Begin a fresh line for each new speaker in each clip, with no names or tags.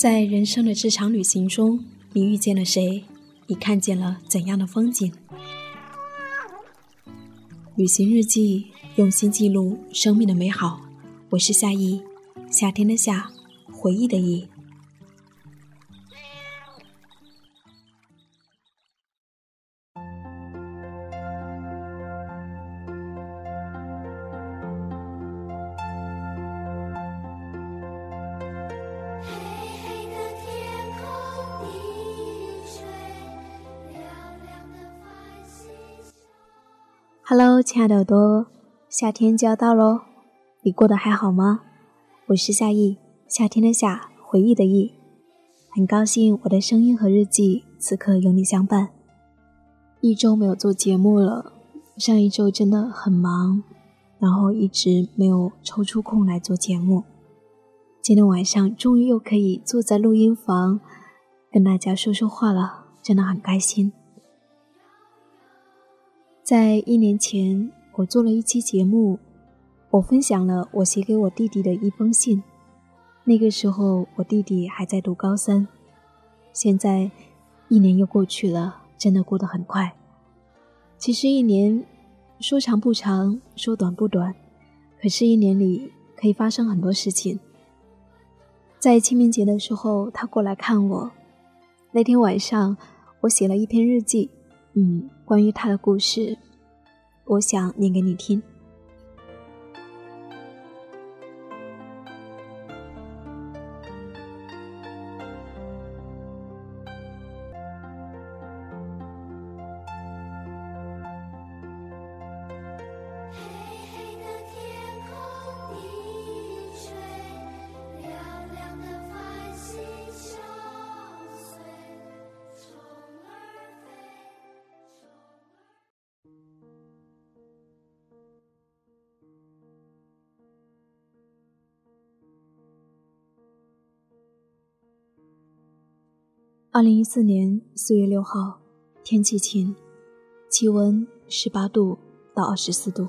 在人生的这场旅行中，你遇见了谁？你看见了怎样的风景？旅行日记，用心记录生命的美好。我是夏意，夏天的夏，回忆的忆。亲爱的耳朵，夏天就要到喽，你过得还好吗？我是夏意，夏天的夏，回忆的忆，很高兴我的声音和日记此刻有你相伴。一周没有做节目了，上一周真的很忙，然后一直没有抽出空来做节目。今天晚上终于又可以坐在录音房跟大家说说话了，真的很开心。在一年前，我做了一期节目，我分享了我写给我弟弟的一封信。那个时候，我弟弟还在读高三。现在，一年又过去了，真的过得很快。其实一年说长不长，说短不短，可是，一年里可以发生很多事情。在清明节的时候，他过来看我。那天晚上，我写了一篇日记。嗯，关于他的故事，我想念给你听。二零一四年四月六号，天气晴，气温十八度到二十四度。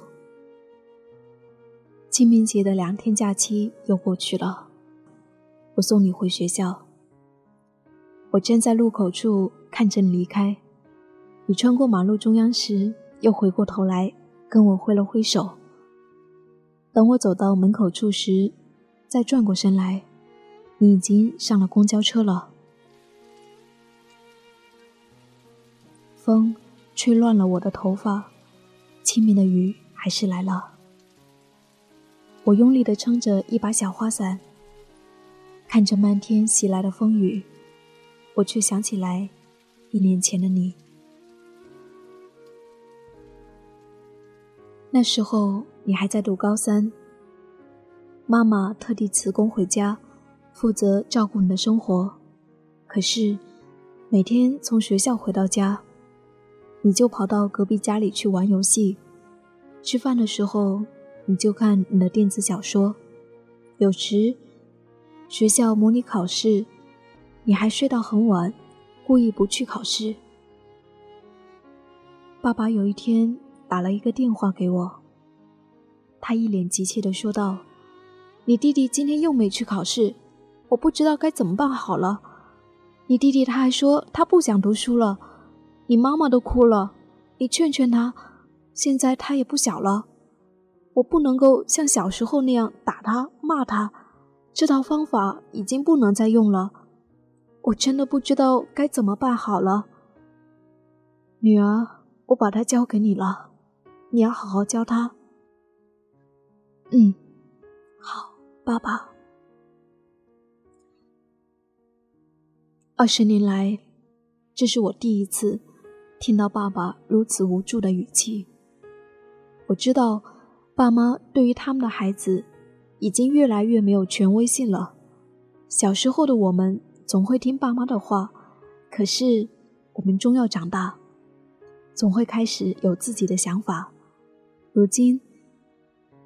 清明节的两天假期又过去了，我送你回学校。我站在路口处看着你离开，你穿过马路中央时，又回过头来跟我挥了挥手。等我走到门口处时，再转过身来，你已经上了公交车了。风吹乱了我的头发，清明的雨还是来了。我用力地撑着一把小花伞，看着漫天袭来的风雨，我却想起来一年前的你。那时候你还在读高三，妈妈特地辞工回家，负责照顾你的生活。可是每天从学校回到家。你就跑到隔壁家里去玩游戏，吃饭的时候你就看你的电子小说，有时学校模拟考试，你还睡到很晚，故意不去考试。爸爸有一天打了一个电话给我，他一脸急切地说道：“你弟弟今天又没去考试，我不知道该怎么办好了。你弟弟他还说他不想读书了。”你妈妈都哭了，你劝劝她。现在她也不小了，我不能够像小时候那样打她、骂她，这套方法已经不能再用了。我真的不知道该怎么办好了。女儿，我把她交给你了，你要好好教她。嗯，好，爸爸。二十年来，这是我第一次。听到爸爸如此无助的语气，我知道爸妈对于他们的孩子已经越来越没有权威性了。小时候的我们总会听爸妈的话，可是我们终要长大，总会开始有自己的想法。如今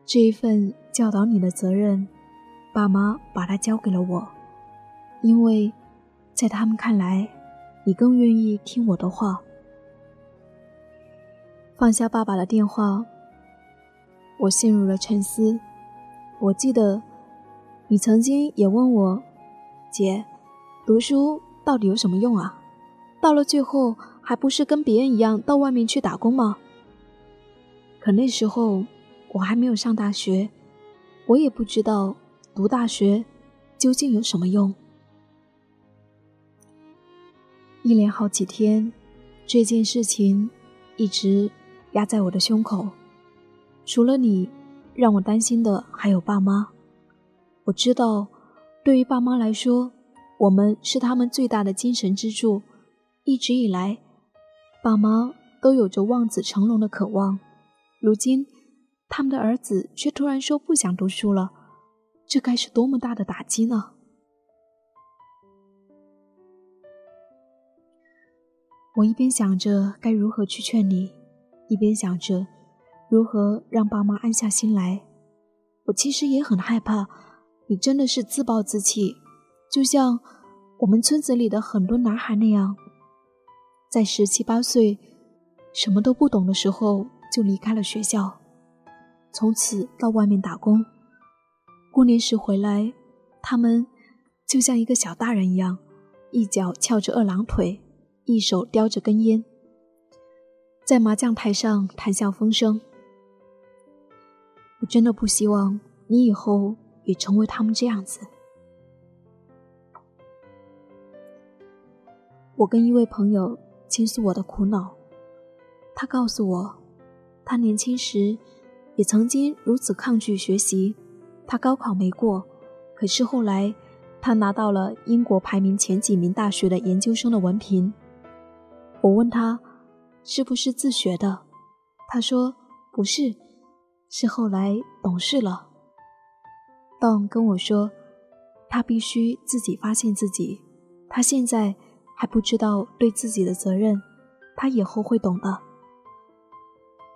这一份教导你的责任，爸妈把它交给了我，因为在他们看来，你更愿意听我的话。放下爸爸的电话，我陷入了沉思。我记得，你曾经也问我：“姐，读书到底有什么用啊？到了最后，还不是跟别人一样到外面去打工吗？可那时候我还没有上大学，我也不知道读大学究竟有什么用。一连好几天，这件事情一直压在我的胸口。除了你，让我担心的还有爸妈。我知道，对于爸妈来说，我们是他们最大的精神支柱。一直以来，爸妈都有着望子成龙的渴望。如今，他们的儿子却突然说不想读书了，这该是多么大的打击呢？我一边想着该如何去劝你，一边想着如何让爸妈安下心来。我其实也很害怕，你真的是自暴自弃，就像我们村子里的很多男孩那样。在十七八岁，什么都不懂的时候就离开了学校，从此到外面打工。过年时回来，他们就像一个小大人一样，一脚翘着二郎腿，一手叼着根烟，在麻将台上谈笑风生。我真的不希望你以后也成为他们这样子。我跟一位朋友。倾诉我的苦恼，他告诉我，他年轻时也曾经如此抗拒学习。他高考没过，可是后来他拿到了英国排名前几名大学的研究生的文凭。我问他是不是自学的，他说不是，是后来懂事了。Don 跟我说，他必须自己发现自己，他现在。还不知道对自己的责任，他以后会懂的。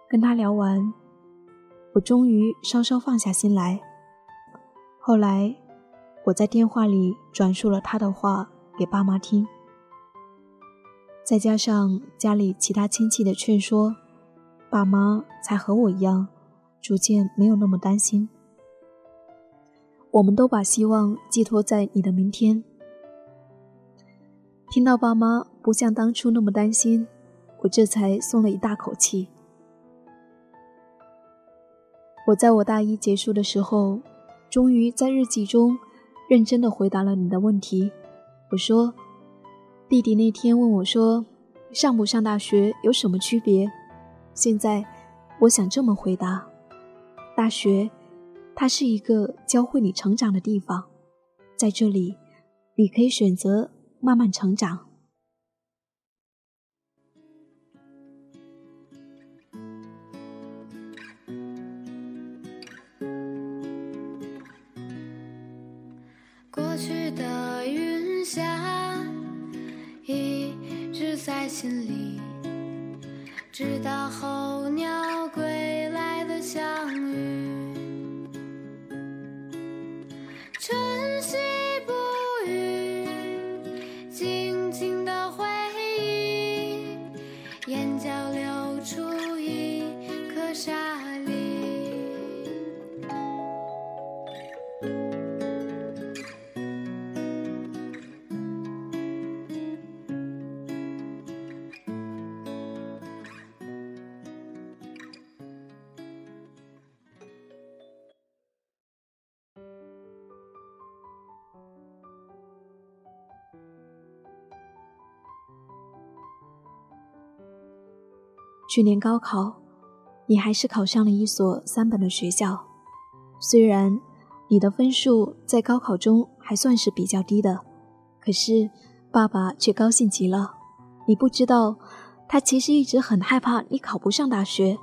跟他聊完，我终于稍稍放下心来。后来，我在电话里转述了他的话给爸妈听，再加上家里其他亲戚的劝说，爸妈才和我一样，逐渐没有那么担心。我们都把希望寄托在你的明天。听到爸妈不像当初那么担心，我这才松了一大口气。我在我大一结束的时候，终于在日记中认真的回答了你的问题。我说：“弟弟那天问我说，上不上大学有什么区别？现在我想这么回答：大学，它是一个教会你成长的地方，在这里，你可以选择。”慢慢成长。
心里，直到后
去年高考，你还是考上了一所三本的学校。虽然你的分数在高考中还算是比较低的，可是爸爸却高兴极了。你不知道，他其实一直很害怕你考不上大学。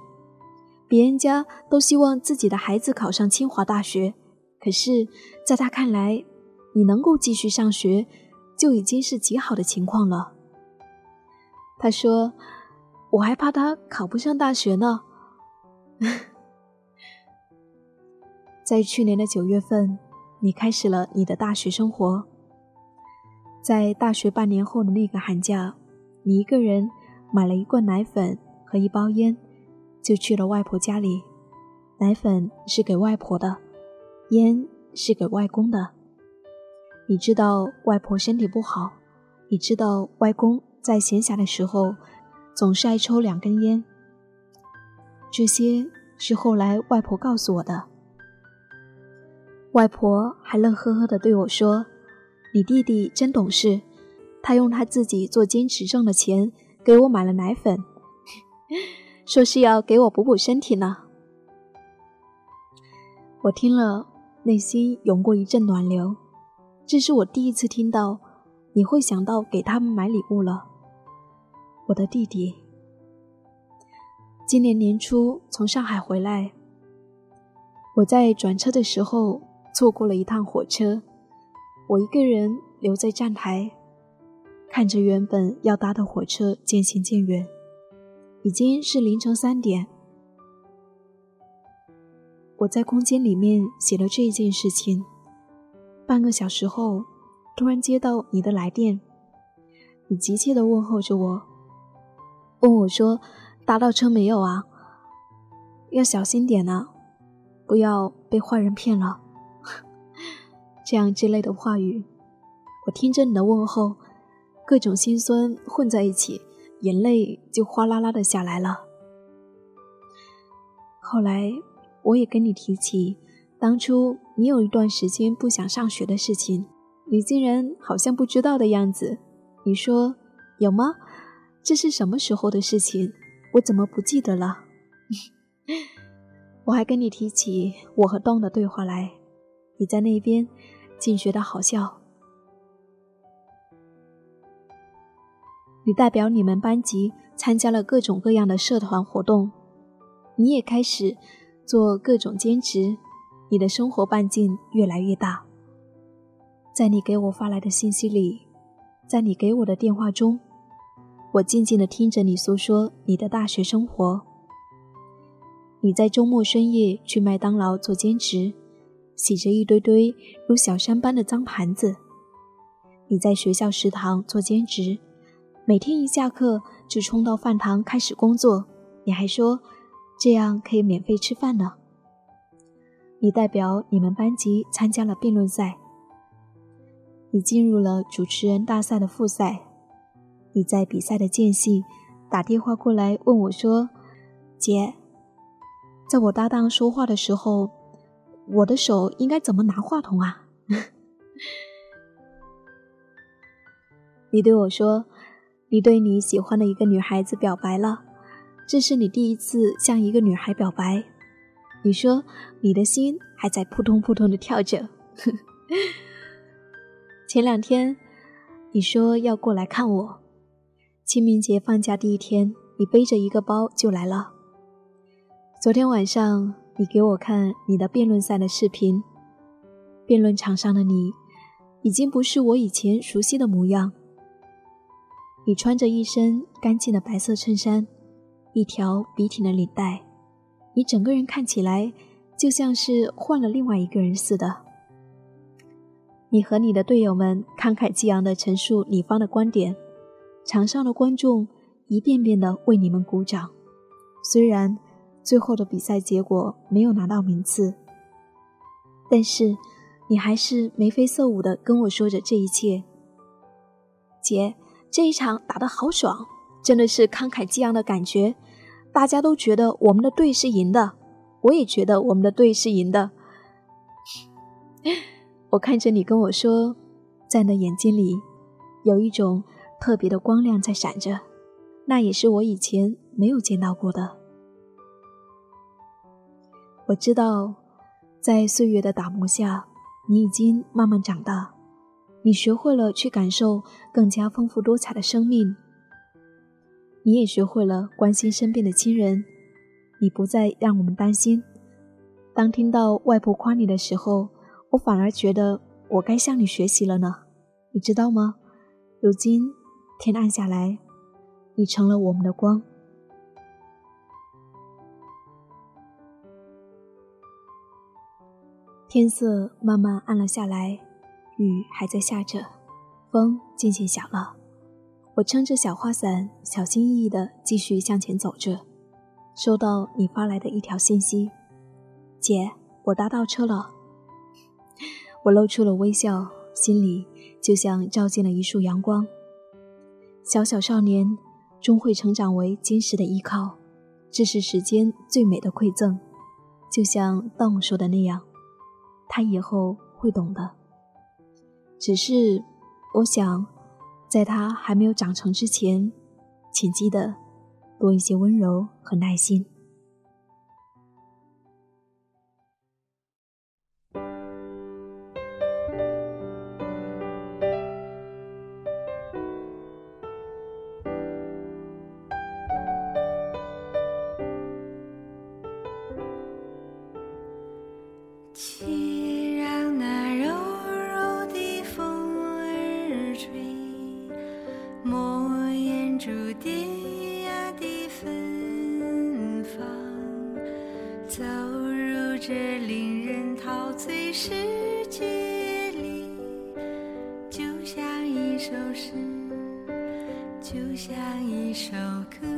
别人家都希望自己的孩子考上清华大学，可是在他看来，你能够继续上学，就已经是极好的情况了。他说。我还怕他考不上大学呢。在去年的九月份，你开始了你的大学生活。在大学半年后的那个寒假，你一个人买了一罐奶粉和一包烟，就去了外婆家里。奶粉是给外婆的，烟是给外公的。你知道外婆身体不好，你知道外公在闲暇的时候总是爱抽两根烟。这些是后来外婆告诉我的。外婆还乐呵呵地对我说：“你弟弟真懂事，他用他自己做兼职挣的钱给我买了奶粉，说是要给我补补身体呢。”我听了，内心涌过一阵暖流。这是我第一次听到你会想到给他们买礼物了，我的弟弟。今年年初从上海回来，我在转车的时候错过了一趟火车，我一个人留在站台，看着原本要搭的火车渐行渐远，已经是凌晨三点。我在空间里面写了这一件事情。半个小时后，突然接到你的来电，你急切地问候着我，问我说：“搭到车没有啊？要小心点呢，不要被坏人骗了。”这样之类的话语，我听着你的问候，各种心酸混在一起，眼泪就哗啦啦的下来了。后来。我也跟你提起，当初你有一段时间不想上学的事情，你竟然好像不知道的样子。你说有吗？这是什么时候的事情？我怎么不记得了？我还跟你提起我和东的对话来，你在那边竟觉得好笑。你代表你们班级参加了各种各样的社团活动，你也开始。做各种兼职，你的生活半径越来越大。在你给我发来的信息里，在你给我的电话中，我静静地听着你诉说你的大学生活。你在周末深夜去麦当劳做兼职，洗着一堆堆如小山般的脏盘子。你在学校食堂做兼职，每天一下课就冲到饭堂开始工作。你还说。这样可以免费吃饭呢。你代表你们班级参加了辩论赛，你进入了主持人大赛的复赛。你在比赛的间隙打电话过来问我说：“姐，在我搭档说话的时候，我的手应该怎么拿话筒啊？” 你对我说：“你对你喜欢的一个女孩子表白了。”这是你第一次向一个女孩表白，你说你的心还在扑通扑通的跳着。前两天你说要过来看我，清明节放假第一天，你背着一个包就来了。昨天晚上你给我看你的辩论赛的视频，辩论场上的你已经不是我以前熟悉的模样，你穿着一身干净的白色衬衫。一条笔挺的领带，你整个人看起来就像是换了另外一个人似的。你和你的队友们慷慨激昂地陈述你方的观点，场上的观众一遍遍地为你们鼓掌。虽然最后的比赛结果没有拿到名次，但是你还是眉飞色舞地跟我说着这一切。姐，这一场打得好爽，真的是慷慨激昂的感觉。大家都觉得我们的队是赢的，我也觉得我们的队是赢的。我看着你跟我说，在那眼睛里有一种特别的光亮在闪着，那也是我以前没有见到过的。我知道，在岁月的打磨下，你已经慢慢长大，你学会了去感受更加丰富多彩的生命。你也学会了关心身边的亲人，你不再让我们担心。当听到外婆夸你的时候，我反而觉得我该向你学习了呢。你知道吗？如今天暗下来，你成了我们的光。天色慢慢暗了下来，雨还在下着，风渐渐小了。我撑着小花伞，小心翼翼地继续向前走着。收到你发来的一条信息：“姐，我搭到车了。”我露出了微笑，心里就像照进了一束阳光。小小少年终会成长为坚实的依靠，这是时间最美的馈赠。就像当说的那样，他以后会懂的。只是，我想，在他还没有长成之前，请记得多一些温柔和耐心。
这令人陶醉世界里就像一首诗就像一首歌。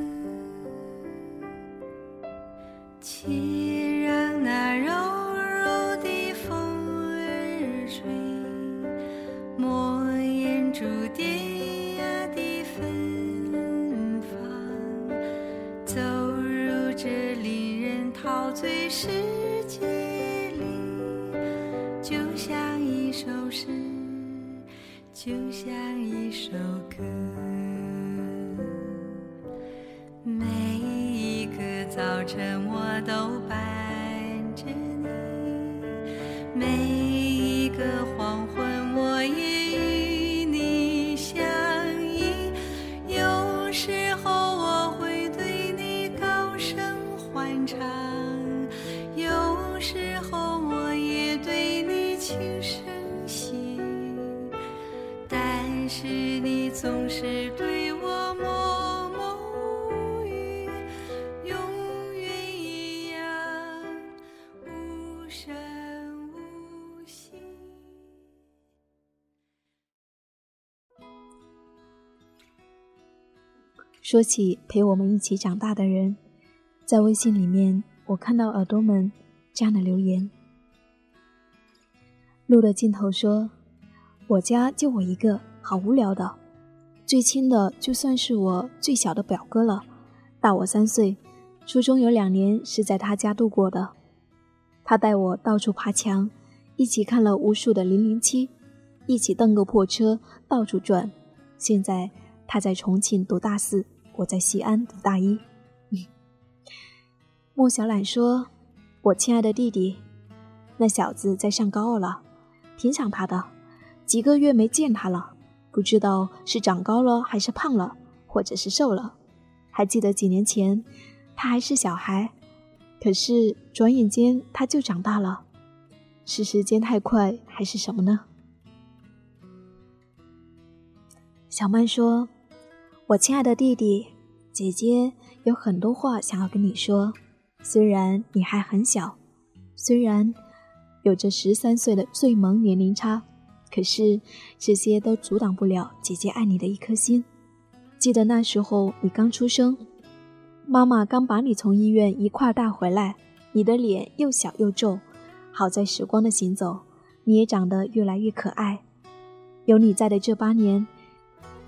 沉默都半
说起陪我们一起长大的人，在微信里面，我看到耳朵们这样的留言。路的尽头说：“我家就我一个。”好无聊的，最亲的就算是我最小的表哥了，大我三岁。初中有两年是在他家度过的，他带我到处爬墙，一起看了无数的零零七，一起蹬个破车到处转。现在他在重庆读大四，我在西安读大一。莫小懒说：“我亲爱的弟弟，那小子在上高二了，挺想他的，几个月没见他了。”不知道是长高了还是胖了，或者是瘦了。还记得几年前，他还是小孩，可是转眼间他就长大了。是时间太快，还是什么呢？小曼说：“我亲爱的弟弟，姐姐有很多话想要跟你说。虽然你还很小，虽然有着十三岁的最萌年龄差。”可是这些都阻挡不了姐姐爱你的一颗心。记得那时候你刚出生，妈妈刚把你从医院一块带回来，你的脸又小又皱。好在时光的行走，你也长得越来越可爱。有你在的这八年，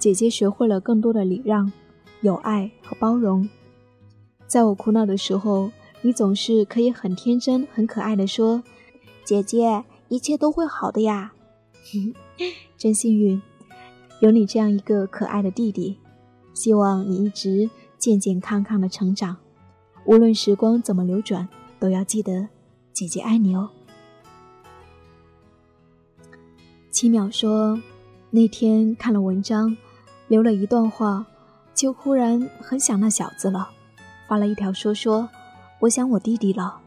姐姐学会了更多的礼让、友爱和包容。在我哭闹的时候，你总是可以很天真、很可爱的说：“姐姐，一切都会好的呀。”真幸运，有你这样一个可爱的弟弟。希望你一直健健康康的成长，无论时光怎么流转，都要记得姐姐爱你哦。七秒说，那天看了文章，留了一段话，就忽然很想那小子了，发了一条说说，我想我弟弟了。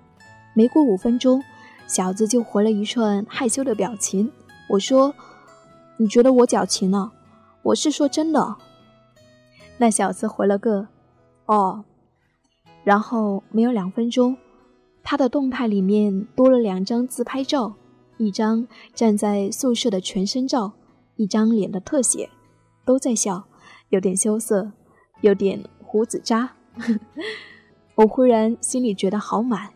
没过五分钟，小子就回了一串害羞的表情。我说：“你觉得我矫情呢？我是说真的。”那小子回了个“哦”，然后没有两分钟，他的动态里面多了两张自拍照，一张站在宿舍的全身照，一张脸的特写，都在笑，有点羞涩，有点胡子渣。我忽然心里觉得好满。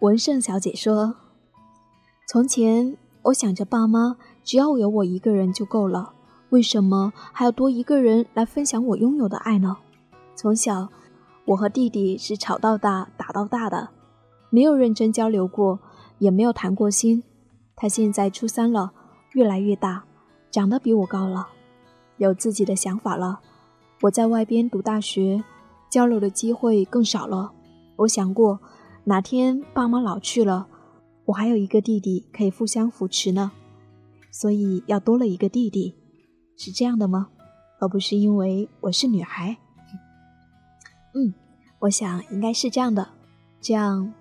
文胜小姐说。从前我想着爸妈只要有我一个人就够了，为什么还要多一个人来分享我拥有的爱呢？从小，我和弟弟是吵到大打到大的，没有认真交流过，也没有谈过心。他现在初三了，越来越大，长得比我高了，有自己的想法了。我在外边读大学，交流的机会更少了。我想过，哪天爸妈老去了，我还有一个弟弟可以互相扶持呢，所以要多了一个弟弟，是这样的吗？而不是因为我是女孩。嗯，我想应该是这样的。这样，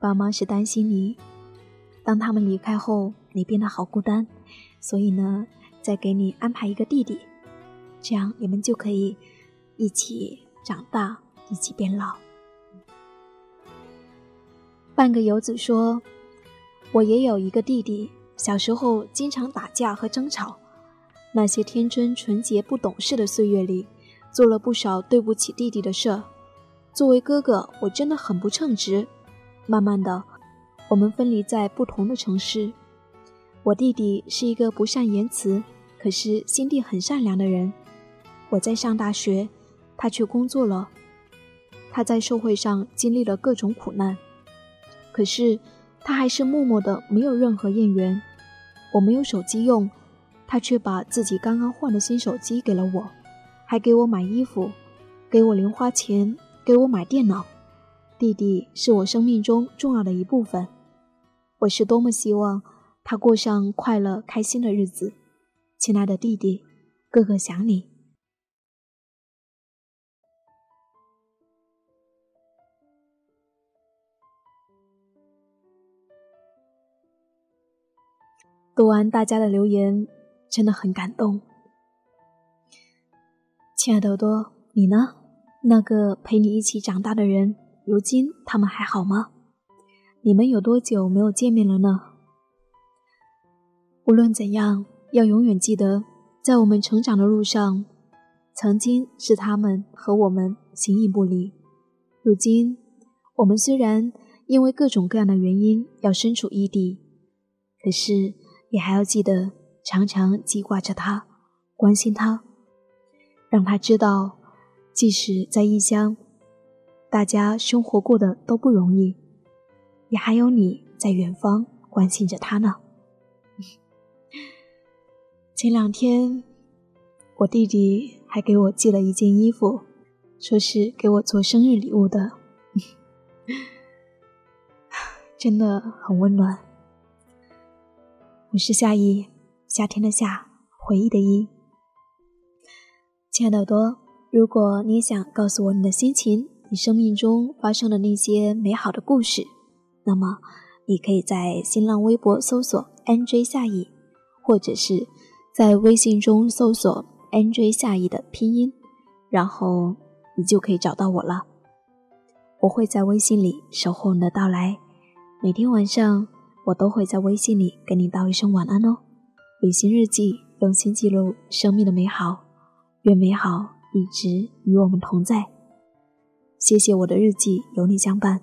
爸妈是担心你，当他们离开后，你变得好孤单，所以呢，再给你安排一个弟弟，这样你们就可以一起长大，一起变老。半个游子说：“我也有一个弟弟，小时候经常打架和争吵，那些天真纯洁、不懂事的岁月里。”做了不少对不起弟弟的事，作为哥哥，我真的很不称职。慢慢的，我们分离在不同的城市。我弟弟是一个不善言辞，可是心地很善良的人。我在上大学，他去工作了。他在社会上经历了各种苦难，可是他还是默默的，没有任何怨言。我没有手机用，他却把自己刚刚换的新手机给了我。还给我买衣服，给我零花钱，给我买电脑。弟弟是我生命中重要的一部分，我是多么希望他过上快乐开心的日子。亲爱的弟弟，哥哥想你。读完大家的留言，真的很感动。亲爱的多，你呢？那个陪你一起长大的人，如今他们还好吗？你们有多久没有见面了呢？无论怎样，要永远记得，在我们成长的路上，曾经是他们和我们形影不离。如今，我们虽然因为各种各样的原因要身处异地，可是也还要记得常常记挂着他，关心他。让他知道，即使在异乡，大家生活过得都不容易，也还有你在远方关心着他呢。前两天，我弟弟还给我寄了一件衣服，说是给我做生日礼物的，真的很温暖。我是夏意，夏天的夏，回忆的忆。亲爱的多，如果你想告诉我你的心情，你生命中发生的那些美好的故事，那么你可以在新浪微博搜索 “nj 夏意”，或者是在微信中搜索 “nj 夏意”的拼音，然后你就可以找到我了。我会在微信里守候你的到来，每天晚上我都会在微信里跟你道一声晚安哦。旅行日记，用心记录生命的美好。愿美好一直与我们同在。谢谢我的日记有你相伴。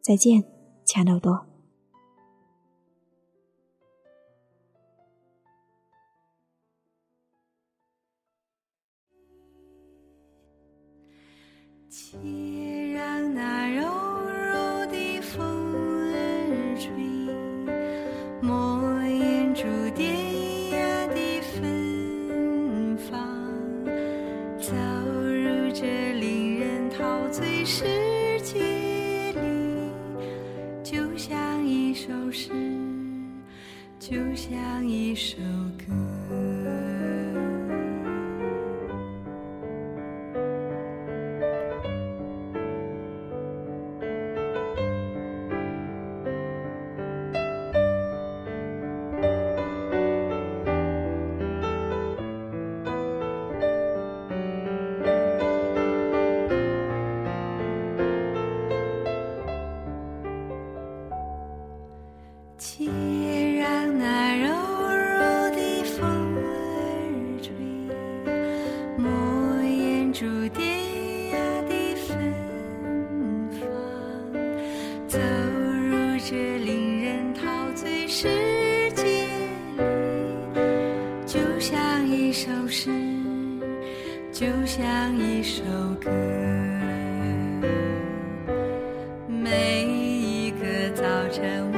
再见，亲爱的耳朵。
watch.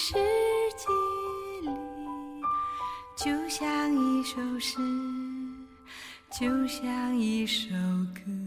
世界里就像一首诗就像一首歌。